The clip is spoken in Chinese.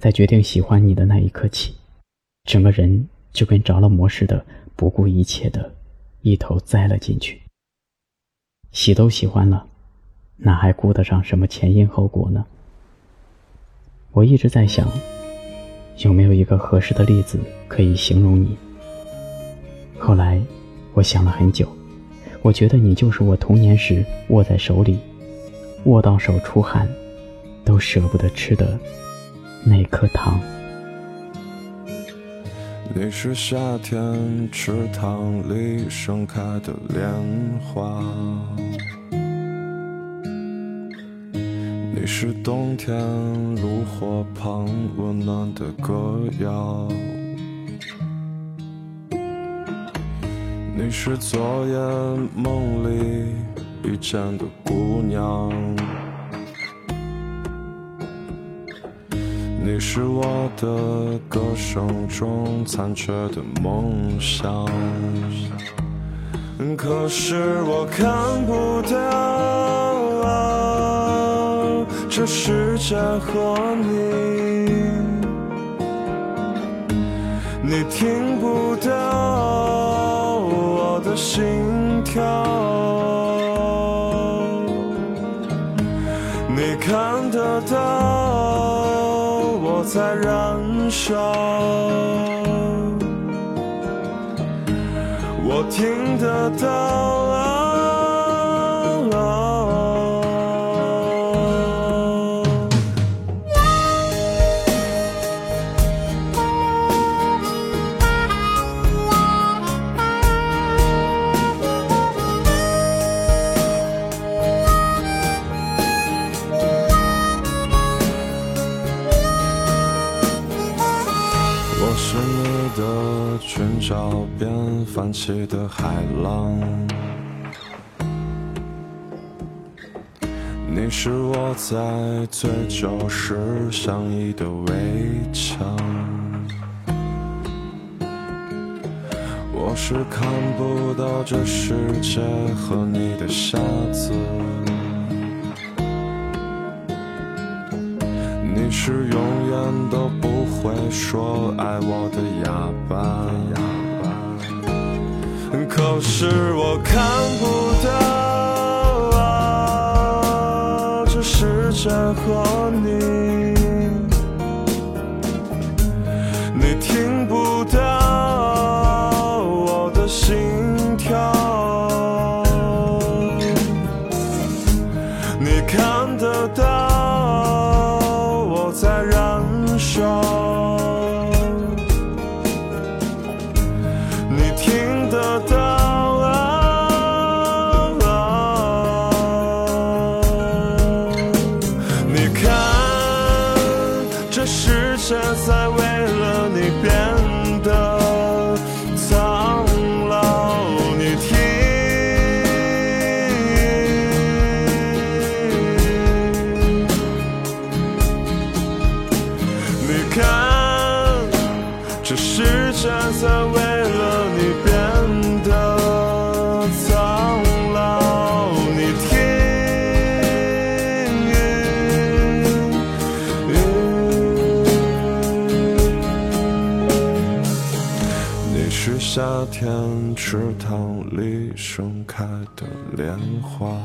在决定喜欢你的那一刻起，整个人就跟着了魔似的，不顾一切的一头栽了进去。喜都喜欢了，哪还顾得上什么前因后果呢？我一直在想，有没有一个合适的例子可以形容你。后来，我想了很久，我觉得你就是我童年时握在手里，握到手出汗，都舍不得吃的那颗糖。你是夏天池塘里盛开的莲花，你是冬天炉火旁温暖的歌谣。你是昨夜梦里遇见的姑娘，你是我的歌声中残缺的梦想。可是我看不到这世界和你，你听不到我。的心跳，你看得到在燃烧，我听得到。我是你的裙角边泛起的海浪，你是我在醉酒时相依的围墙，我是看不到这世界和你的瞎子，你是永都不。会说爱我的哑巴，可是我看不到这世界和你，你听不到我的心跳，你看得到在为了你变得苍老，你听，你看，这世界在为了你是夏天池塘里盛开的莲花。